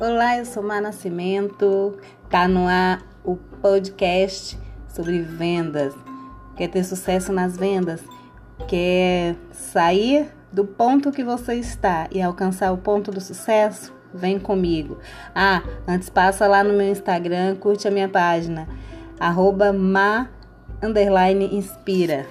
Olá, eu sou Má Nascimento. Tá no ar o podcast sobre vendas. Quer ter sucesso nas vendas? Quer sair do ponto que você está e alcançar o ponto do sucesso? Vem comigo. Ah, antes passa lá no meu Instagram, curte a minha página, arroba ma, inspira.